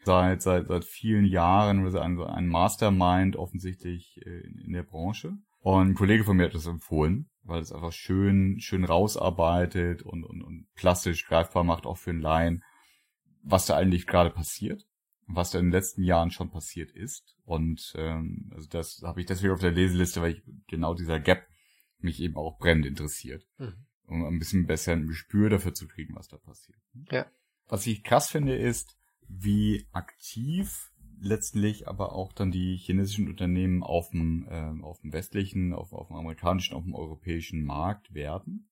Seit, seit, seit vielen Jahren, also ein, ein Mastermind offensichtlich äh, in, in der Branche. Und ein Kollege von mir hat das empfohlen, weil es einfach schön, schön rausarbeitet und, und, und plastisch greifbar macht, auch für einen Laien, was da eigentlich gerade passiert was da in den letzten Jahren schon passiert ist. Und ähm, also das habe ich deswegen auf der Leseliste, weil ich genau dieser Gap mich eben auch brennend interessiert, Mhm. um ein bisschen besser ein Gespür dafür zu kriegen, was da passiert. Ja. Was ich krass finde, ist, wie aktiv letztlich aber auch dann die chinesischen Unternehmen auf dem, ähm, auf dem westlichen, auf, auf dem amerikanischen, auf dem europäischen Markt werden.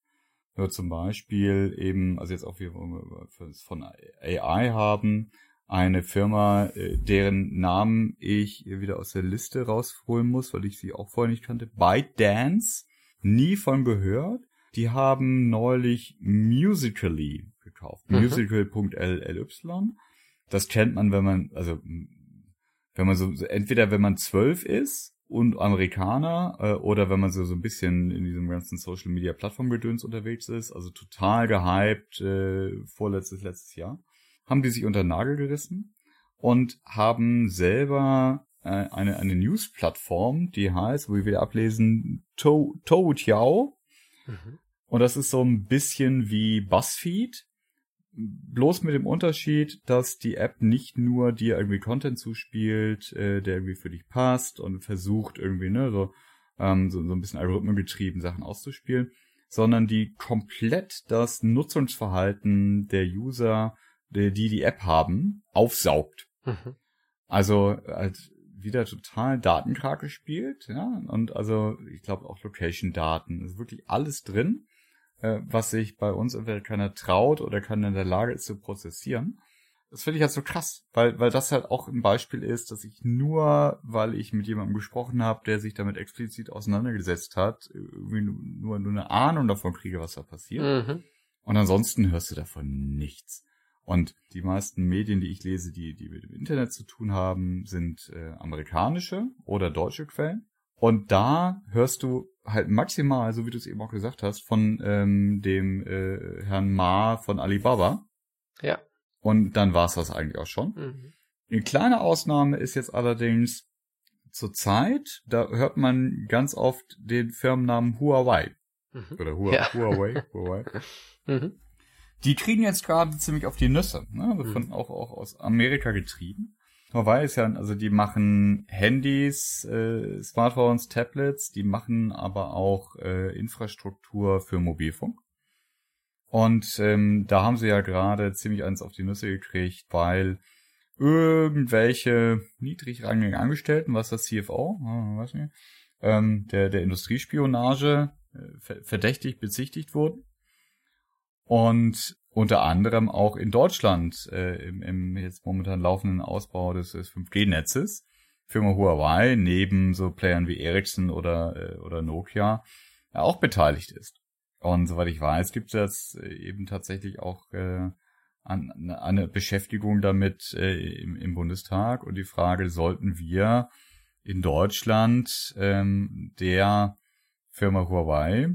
Ja, zum Beispiel eben, also jetzt auch wir von AI haben, eine Firma, äh, deren Namen ich wieder aus der Liste rausholen muss, weil ich sie auch vorher nicht kannte. ByteDance, nie von gehört. Die haben neulich Musically gekauft. Mhm. Musical.ly. Das kennt man, wenn man, also wenn man so, entweder wenn man zwölf ist und Amerikaner äh, oder wenn man so, so ein bisschen in diesem ganzen Social Media Plattformgedöns unterwegs ist, also total gehypt, äh, vorletztes, letztes Jahr, haben die sich unter den Nagel gerissen und haben selber eine, eine News-Plattform, die heißt, wo wir wieder ablesen, To- Toutiao. Mhm. Und das ist so ein bisschen wie BuzzFeed, bloß mit dem Unterschied, dass die App nicht nur dir irgendwie Content zuspielt, äh, der irgendwie für dich passt und versucht irgendwie, ne, so, ähm, so, so ein bisschen algorithmengetrieben Sachen auszuspielen, sondern die komplett das Nutzungsverhalten der User, die die, die App haben, aufsaugt. Mhm. Also halt wieder total datenkarg gespielt, ja, und also ich glaube auch Location-Daten, ist wirklich alles drin, äh, was sich bei uns entweder keiner traut oder keiner in der Lage ist zu prozessieren. Das finde ich halt so krass, weil weil das halt auch ein Beispiel ist, dass ich nur, weil ich mit jemandem gesprochen habe, der sich damit explizit auseinandergesetzt hat, irgendwie nur nur eine Ahnung davon kriege, was da passiert. Mhm. Und ansonsten hörst du davon nichts. Und die meisten Medien, die ich lese, die, die mit dem Internet zu tun haben, sind äh, amerikanische oder deutsche Quellen. Und da hörst du halt maximal, so wie du es eben auch gesagt hast, von ähm, dem äh, Herrn Ma von Alibaba. Ja. Und dann war es das eigentlich auch schon. Mhm. Eine kleine Ausnahme ist jetzt allerdings zur Zeit, da hört man ganz oft den Firmennamen Huawei. Mhm. Oder Hua Ja. Huawei, Huawei. Mhm. Die kriegen jetzt gerade ziemlich auf die Nüsse, ne? Also von, auch, auch aus Amerika getrieben. Huawei ist ja, also die machen Handys, äh, Smartphones, Tablets, die machen aber auch äh, Infrastruktur für Mobilfunk. Und ähm, da haben sie ja gerade ziemlich eins auf die Nüsse gekriegt, weil irgendwelche niedrigrangigen Angestellten, was das CFO, äh, weiß nicht, ähm, der, der Industriespionage äh, verdächtig bezichtigt wurden. Und unter anderem auch in Deutschland äh, im, im jetzt momentan laufenden Ausbau des, des 5G-Netzes. Firma Huawei neben so Playern wie Ericsson oder, äh, oder Nokia ja, auch beteiligt ist. Und soweit ich weiß, gibt es äh, eben tatsächlich auch äh, an, eine Beschäftigung damit äh, im, im Bundestag und die Frage, sollten wir in Deutschland ähm, der Firma Huawei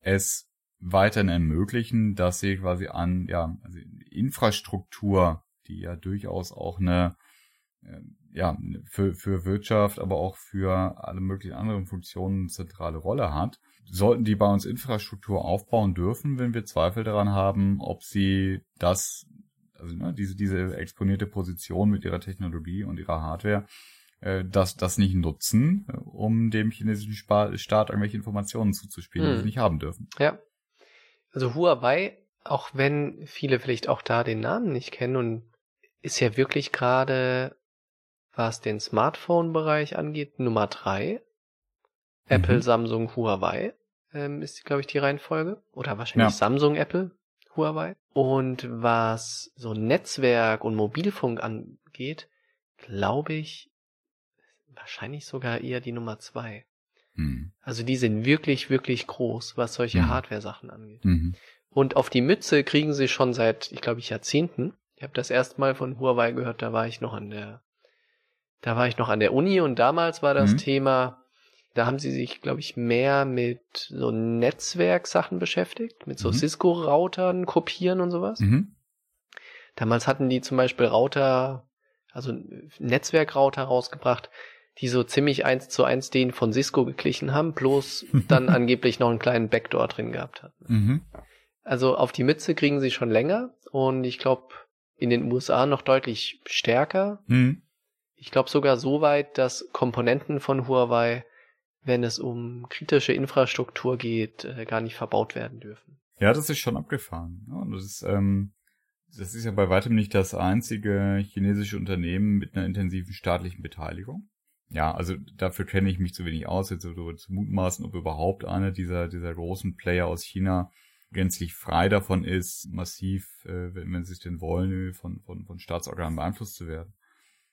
es weiterhin ermöglichen, dass sie quasi an ja also Infrastruktur, die ja durchaus auch eine äh, ja für für Wirtschaft, aber auch für alle möglichen anderen Funktionen eine zentrale Rolle hat, sollten die bei uns Infrastruktur aufbauen dürfen, wenn wir Zweifel daran haben, ob sie das also ne, diese diese exponierte Position mit ihrer Technologie und ihrer Hardware äh, das, das nicht nutzen, äh, um dem chinesischen Staat irgendwelche Informationen zuzuspielen, hm. die sie hm. nicht haben dürfen. Ja. Also Huawei, auch wenn viele vielleicht auch da den Namen nicht kennen und ist ja wirklich gerade, was den Smartphone-Bereich angeht, Nummer drei. Apple, mhm. Samsung, Huawei ähm, ist, glaube ich, die Reihenfolge. Oder wahrscheinlich ja. Samsung, Apple, Huawei. Und was so Netzwerk und Mobilfunk angeht, glaube ich, wahrscheinlich sogar eher die Nummer zwei. Mhm. Also die sind wirklich, wirklich groß, was solche mhm. Hardware-Sachen angeht. Mhm. Und auf die Mütze kriegen sie schon seit, ich glaube, ich Jahrzehnten. Ich habe das erste Mal von Huawei gehört, da war ich noch an der, da war ich noch an der Uni und damals war das mhm. Thema, da haben sie sich, glaube ich, mehr mit so Netzwerksachen beschäftigt, mit so mhm. Cisco-Routern kopieren und sowas. Mhm. Damals hatten die zum Beispiel Router, also Netzwerkrouter rausgebracht, die so ziemlich eins zu eins den von Cisco geglichen haben, bloß dann angeblich noch einen kleinen Backdoor drin gehabt hatten. Mhm. Also auf die Mütze kriegen sie schon länger und ich glaube in den USA noch deutlich stärker. Mhm. Ich glaube sogar so weit, dass Komponenten von Huawei, wenn es um kritische Infrastruktur geht, äh, gar nicht verbaut werden dürfen. Ja, das ist schon abgefahren. Ja, das ist ähm, das ist ja bei weitem nicht das einzige chinesische Unternehmen mit einer intensiven staatlichen Beteiligung ja, also dafür kenne ich mich zu wenig aus, jetzt so zu mutmaßen, ob überhaupt einer dieser, dieser großen Player aus China gänzlich frei davon ist, massiv, äh, wenn, wenn sie es denn wollen, von, von, von Staatsorganen beeinflusst zu werden.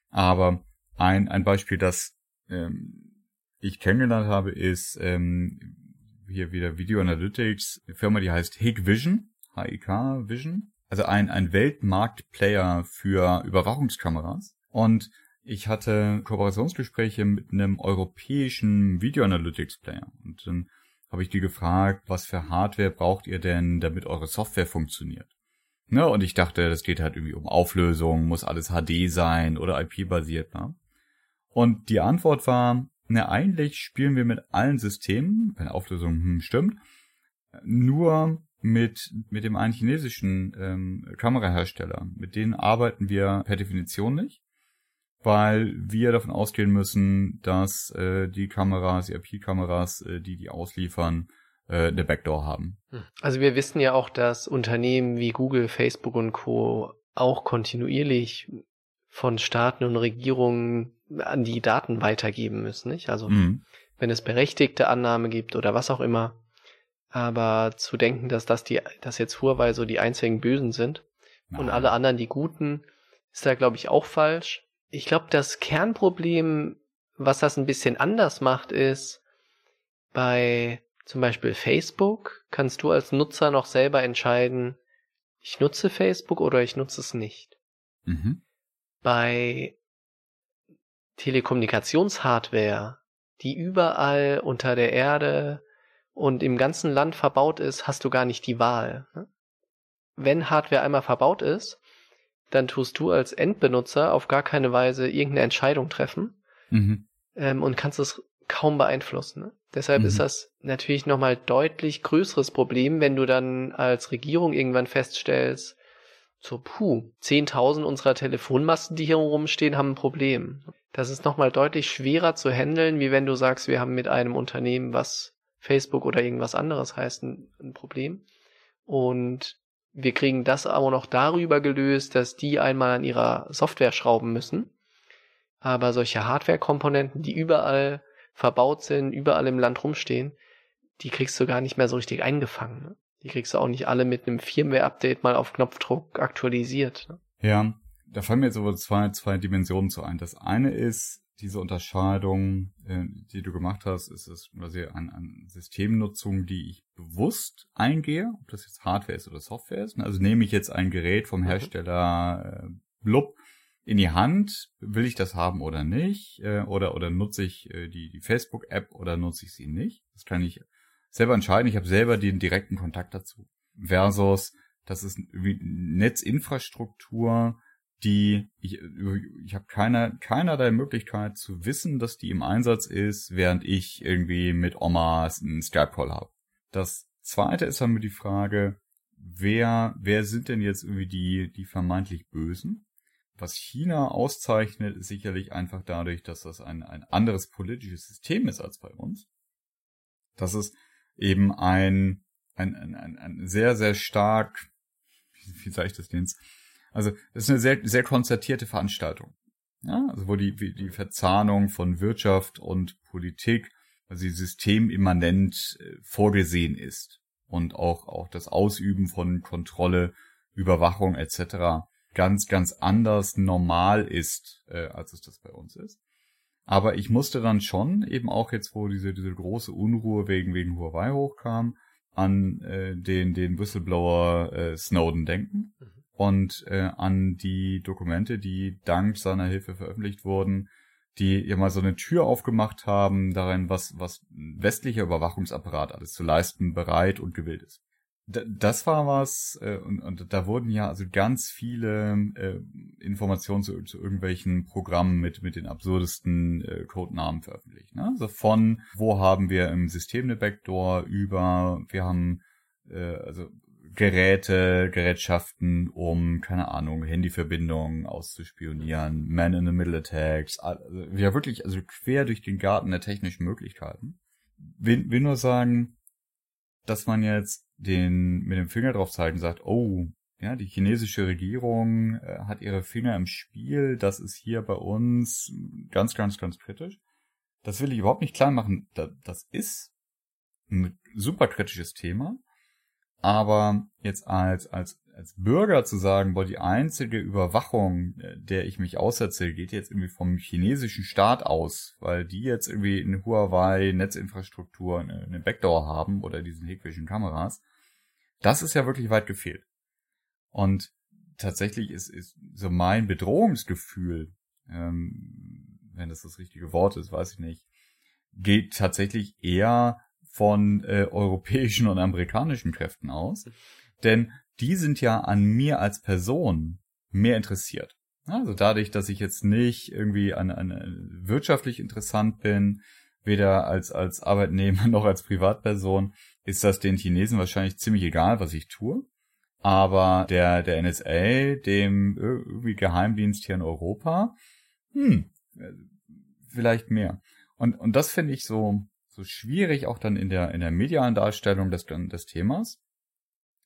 Aber ein, ein Beispiel, das ähm, ich kennengelernt habe, ist ähm, hier wieder Video Analytics, eine Firma, die heißt Hikvision, H-I-K Vision, also ein, ein Weltmarktplayer für Überwachungskameras. Und ich hatte Kooperationsgespräche mit einem europäischen Video Analytics Player und dann habe ich die gefragt, was für Hardware braucht ihr denn, damit eure Software funktioniert? Ne, und ich dachte, das geht halt irgendwie um Auflösung, muss alles HD sein oder IP-basiert. Ne? Und die Antwort war, ne, eigentlich spielen wir mit allen Systemen, wenn Auflösung hm, stimmt, nur mit, mit dem einen chinesischen ähm, Kamerahersteller. Mit denen arbeiten wir per Definition nicht weil wir davon ausgehen müssen, dass äh, die Kameras, die IP-Kameras, äh, die die ausliefern, äh, eine Backdoor haben. Hm. Also wir wissen ja auch, dass Unternehmen wie Google, Facebook und Co. auch kontinuierlich von Staaten und Regierungen an die Daten weitergeben müssen, nicht? Also mhm. wenn es berechtigte Annahme gibt oder was auch immer. Aber zu denken, dass das die, dass jetzt Huawei so die einzigen Bösen sind Nein. und alle anderen die Guten, ist da glaube ich auch falsch. Ich glaube, das Kernproblem, was das ein bisschen anders macht, ist, bei zum Beispiel Facebook kannst du als Nutzer noch selber entscheiden, ich nutze Facebook oder ich nutze es nicht. Mhm. Bei Telekommunikationshardware, die überall unter der Erde und im ganzen Land verbaut ist, hast du gar nicht die Wahl. Ne? Wenn Hardware einmal verbaut ist, dann tust du als Endbenutzer auf gar keine Weise irgendeine Entscheidung treffen mhm. ähm, und kannst es kaum beeinflussen. Ne? Deshalb mhm. ist das natürlich nochmal deutlich größeres Problem, wenn du dann als Regierung irgendwann feststellst, so, puh, 10.000 unserer Telefonmasten, die hier rumstehen, haben ein Problem. Das ist nochmal deutlich schwerer zu handeln, wie wenn du sagst, wir haben mit einem Unternehmen, was Facebook oder irgendwas anderes heißt, ein, ein Problem. Und wir kriegen das aber noch darüber gelöst, dass die einmal an ihrer Software schrauben müssen. Aber solche Hardware-Komponenten, die überall verbaut sind, überall im Land rumstehen, die kriegst du gar nicht mehr so richtig eingefangen. Ne? Die kriegst du auch nicht alle mit einem Firmware-Update mal auf Knopfdruck aktualisiert. Ne? Ja, da fallen mir jetzt aber zwei, zwei Dimensionen zu ein. Das eine ist diese Unterscheidung, äh, die du gemacht hast, ist es quasi an, an Systemnutzung, die ich bewusst eingehe, ob das jetzt Hardware ist oder Software ist. Also nehme ich jetzt ein Gerät vom mhm. Hersteller äh, Blub in die Hand, will ich das haben oder nicht, äh, oder oder nutze ich äh, die die Facebook App oder nutze ich sie nicht? Das kann ich selber entscheiden. Ich habe selber den direkten Kontakt dazu. Versus das ist Netzinfrastruktur, die ich, ich habe keiner, keinerlei Möglichkeit zu wissen, dass die im Einsatz ist, während ich irgendwie mit Oma einen Skype-Call habe. Das zweite ist dann mit die Frage, wer, wer sind denn jetzt irgendwie die, die vermeintlich Bösen? Was China auszeichnet, ist sicherlich einfach dadurch, dass das ein, ein anderes politisches System ist als bei uns. Das ist eben ein, ein, ein, ein, sehr, sehr stark, wie, sage ich das jetzt, also das ist eine sehr, sehr konzertierte Veranstaltung. Ja, also wo die, die Verzahnung von Wirtschaft und Politik also systemimmanent äh, vorgesehen ist und auch, auch das Ausüben von Kontrolle, Überwachung etc. ganz, ganz anders normal ist, äh, als es das bei uns ist. Aber ich musste dann schon, eben auch jetzt, wo diese, diese große Unruhe wegen, wegen Huawei hochkam, an äh, den, den Whistleblower äh, Snowden denken. Mhm und äh, an die Dokumente, die dank seiner Hilfe veröffentlicht wurden, die ja mal so eine Tür aufgemacht haben, darin, was, was westlicher Überwachungsapparat alles zu leisten bereit und gewillt ist. D das war was, äh, und, und da wurden ja also ganz viele äh, Informationen zu, zu irgendwelchen Programmen mit, mit den absurdesten äh, Codenamen veröffentlicht. Ne? Also von, wo haben wir im System eine Backdoor, über, wir haben äh, also Geräte, Gerätschaften, um, keine Ahnung, Handyverbindungen auszuspionieren, Man-in-the-Middle-Attacks, also, ja wirklich, also quer durch den Garten der technischen Möglichkeiten. Will, will nur sagen, dass man jetzt den, mit dem Finger drauf zeigt und sagt, oh, ja, die chinesische Regierung äh, hat ihre Finger im Spiel, das ist hier bei uns ganz, ganz, ganz kritisch. Das will ich überhaupt nicht klar machen. Das ist ein super kritisches Thema. Aber jetzt als, als, als Bürger zu sagen, boah, die einzige Überwachung, äh, der ich mich aussetze, geht jetzt irgendwie vom chinesischen Staat aus, weil die jetzt irgendwie eine Huawei Netzinfrastruktur, eine, Backdoor haben oder diese Hikvision Kameras, das ist ja wirklich weit gefehlt. Und tatsächlich ist, ist so mein Bedrohungsgefühl, ähm, wenn das das richtige Wort ist, weiß ich nicht, geht tatsächlich eher von äh, europäischen und amerikanischen Kräften aus. Denn die sind ja an mir als Person mehr interessiert. Also dadurch, dass ich jetzt nicht irgendwie an, an wirtschaftlich interessant bin, weder als, als Arbeitnehmer noch als Privatperson, ist das den Chinesen wahrscheinlich ziemlich egal, was ich tue. Aber der, der NSA, dem irgendwie Geheimdienst hier in Europa, hm, vielleicht mehr. Und, und das finde ich so, so schwierig auch dann in der, in der medialen Darstellung des, des Themas,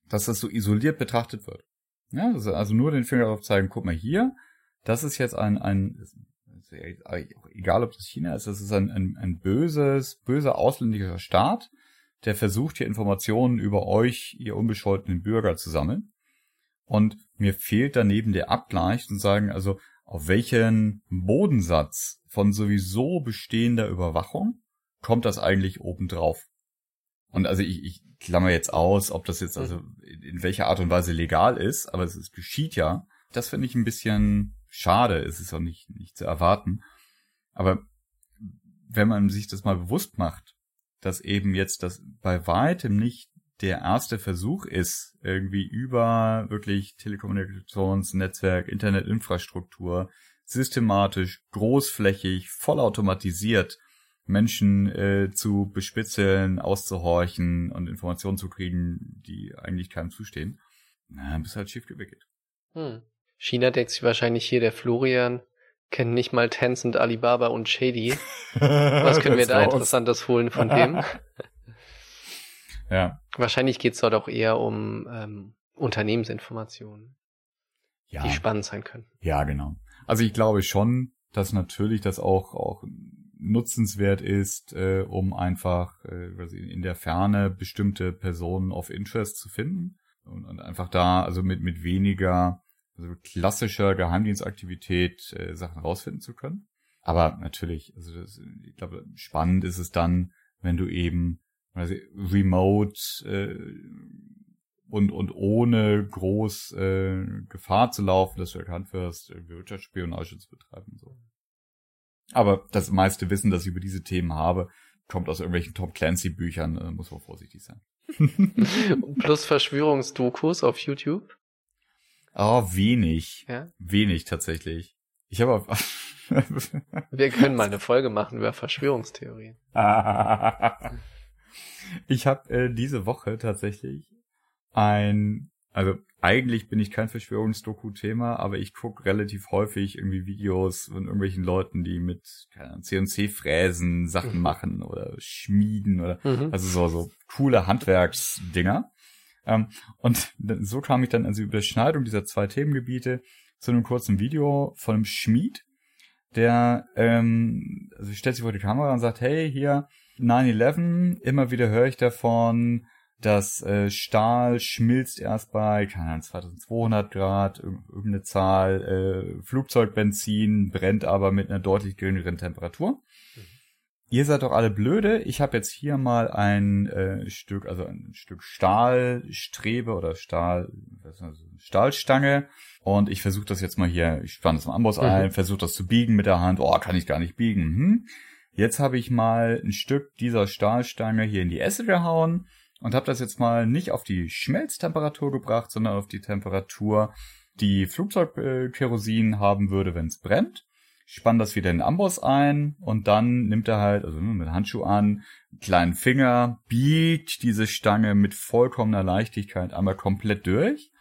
dass das so isoliert betrachtet wird. Ja, also, nur den Finger darauf zeigen, guck mal hier, das ist jetzt ein, ein, egal ob das China ist, das ist ein, ein, ein böses, böser ausländischer Staat, der versucht hier Informationen über euch, ihr unbescholtenen Bürger zu sammeln. Und mir fehlt daneben der Abgleich und sagen, also auf welchen Bodensatz von sowieso bestehender Überwachung kommt das eigentlich obendrauf. Und also ich, ich klammer jetzt aus, ob das jetzt also in welcher Art und Weise legal ist, aber es, es geschieht ja. Das finde ich ein bisschen schade. Es ist auch nicht, nicht zu erwarten. Aber wenn man sich das mal bewusst macht, dass eben jetzt das bei weitem nicht der erste Versuch ist, irgendwie über wirklich Telekommunikationsnetzwerk, Internetinfrastruktur systematisch, großflächig, vollautomatisiert Menschen äh, zu bespitzeln, auszuhorchen und Informationen zu kriegen, die eigentlich keinem zustehen. Na, bist halt schief gewickelt. Hm. China denkt sich wahrscheinlich hier, der Florian kennt nicht mal Tencent, Alibaba und Shady. Was können wir da raus. Interessantes holen von dem? ja. Wahrscheinlich geht's dort auch eher um ähm, Unternehmensinformationen, ja. die spannend sein können. Ja, genau. Also ich glaube schon, dass natürlich das auch, auch nutzenswert ist, äh, um einfach äh, in der Ferne bestimmte Personen of Interest zu finden und, und einfach da also mit mit weniger also klassischer Geheimdienstaktivität äh, Sachen rausfinden zu können. Aber natürlich, also das, ich glaube, spannend ist es dann, wenn du eben also remote äh, und und ohne groß äh, Gefahr zu laufen, dass du erkannt wirst, Wirtschaftsspionage zu betreiben so. Aber das meiste Wissen, das ich über diese Themen habe, kommt aus irgendwelchen Tom Clancy Büchern, äh, muss man vorsichtig sein. Plus Verschwörungsdokus auf YouTube? Oh, wenig. Ja? Wenig tatsächlich. Ich habe Wir können mal eine Folge machen über Verschwörungstheorien. ich habe äh, diese Woche tatsächlich ein, also eigentlich bin ich kein Verschwörungsdoku-Thema, aber ich gucke relativ häufig irgendwie Videos von irgendwelchen Leuten, die mit CNC-Fräsen Sachen mhm. machen oder schmieden oder mhm. also so, so coole Handwerksdinger. Ähm, und so kam ich dann also Überschneidung dieser zwei Themengebiete zu einem kurzen Video von einem Schmied, der ähm, also stellt sich vor die Kamera und sagt, hey, hier 9-11, immer wieder höre ich davon, das äh, Stahl schmilzt erst bei, keine Ahnung, 2200 Grad, irgendeine Zahl, äh, Flugzeugbenzin brennt aber mit einer deutlich geringeren Temperatur. Mhm. Ihr seid doch alle blöde. Ich habe jetzt hier mal ein äh, Stück, also ein Stück Stahlstrebe oder Stahl, das, Stahlstange. Und ich versuche das jetzt mal hier, ich spanne das mal Amboss mhm. ein, versuche das zu biegen mit der Hand. Oh, kann ich gar nicht biegen. Hm. Jetzt habe ich mal ein Stück dieser Stahlstange hier in die Esse gehauen und habe das jetzt mal nicht auf die Schmelztemperatur gebracht, sondern auf die Temperatur, die Flugzeugkerosin haben würde, wenn es brennt. Spann das wieder in den Amboss ein und dann nimmt er halt, also mit Handschuh an, einen kleinen Finger, biegt diese Stange mit vollkommener Leichtigkeit einmal komplett durch.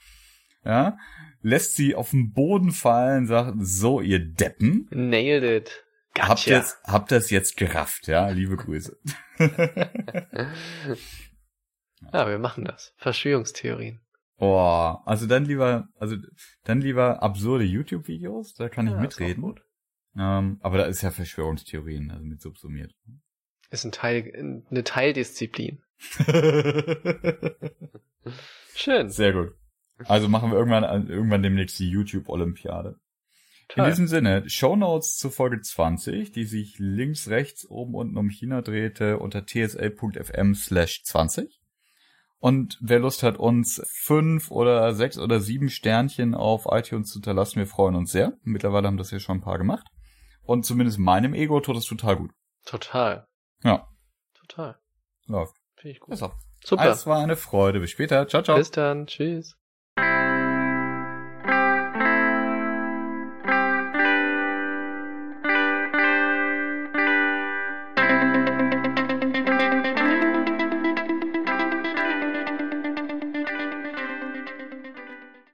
Ja, lässt sie auf den Boden fallen, sagt, so ihr Deppen. Nailed it. Gotcha. Habt ihr habt das jetzt gerafft, ja? Liebe Grüße. Ja, wir machen das. Verschwörungstheorien. Oh, also dann lieber, also dann lieber absurde YouTube-Videos, da kann ich ja, mitreden. Ähm, aber da ist ja Verschwörungstheorien, also mit subsumiert. Ist ein Teil, eine Teildisziplin. Schön. Sehr gut. Also machen wir irgendwann, irgendwann demnächst die YouTube-Olympiade. In diesem Sinne, Show Notes zu Folge 20, die sich links, rechts, oben, unten um China drehte, unter tsl.fm slash 20. Und wer Lust hat, uns fünf oder sechs oder sieben Sternchen auf iTunes zu hinterlassen, wir freuen uns sehr. Mittlerweile haben das ja schon ein paar gemacht. Und zumindest meinem Ego tut das total gut. Total. Ja. Total. Läuft. Finde ich gut. Besser. Super. Es war eine Freude. Bis später. Ciao, ciao. Bis dann. Tschüss.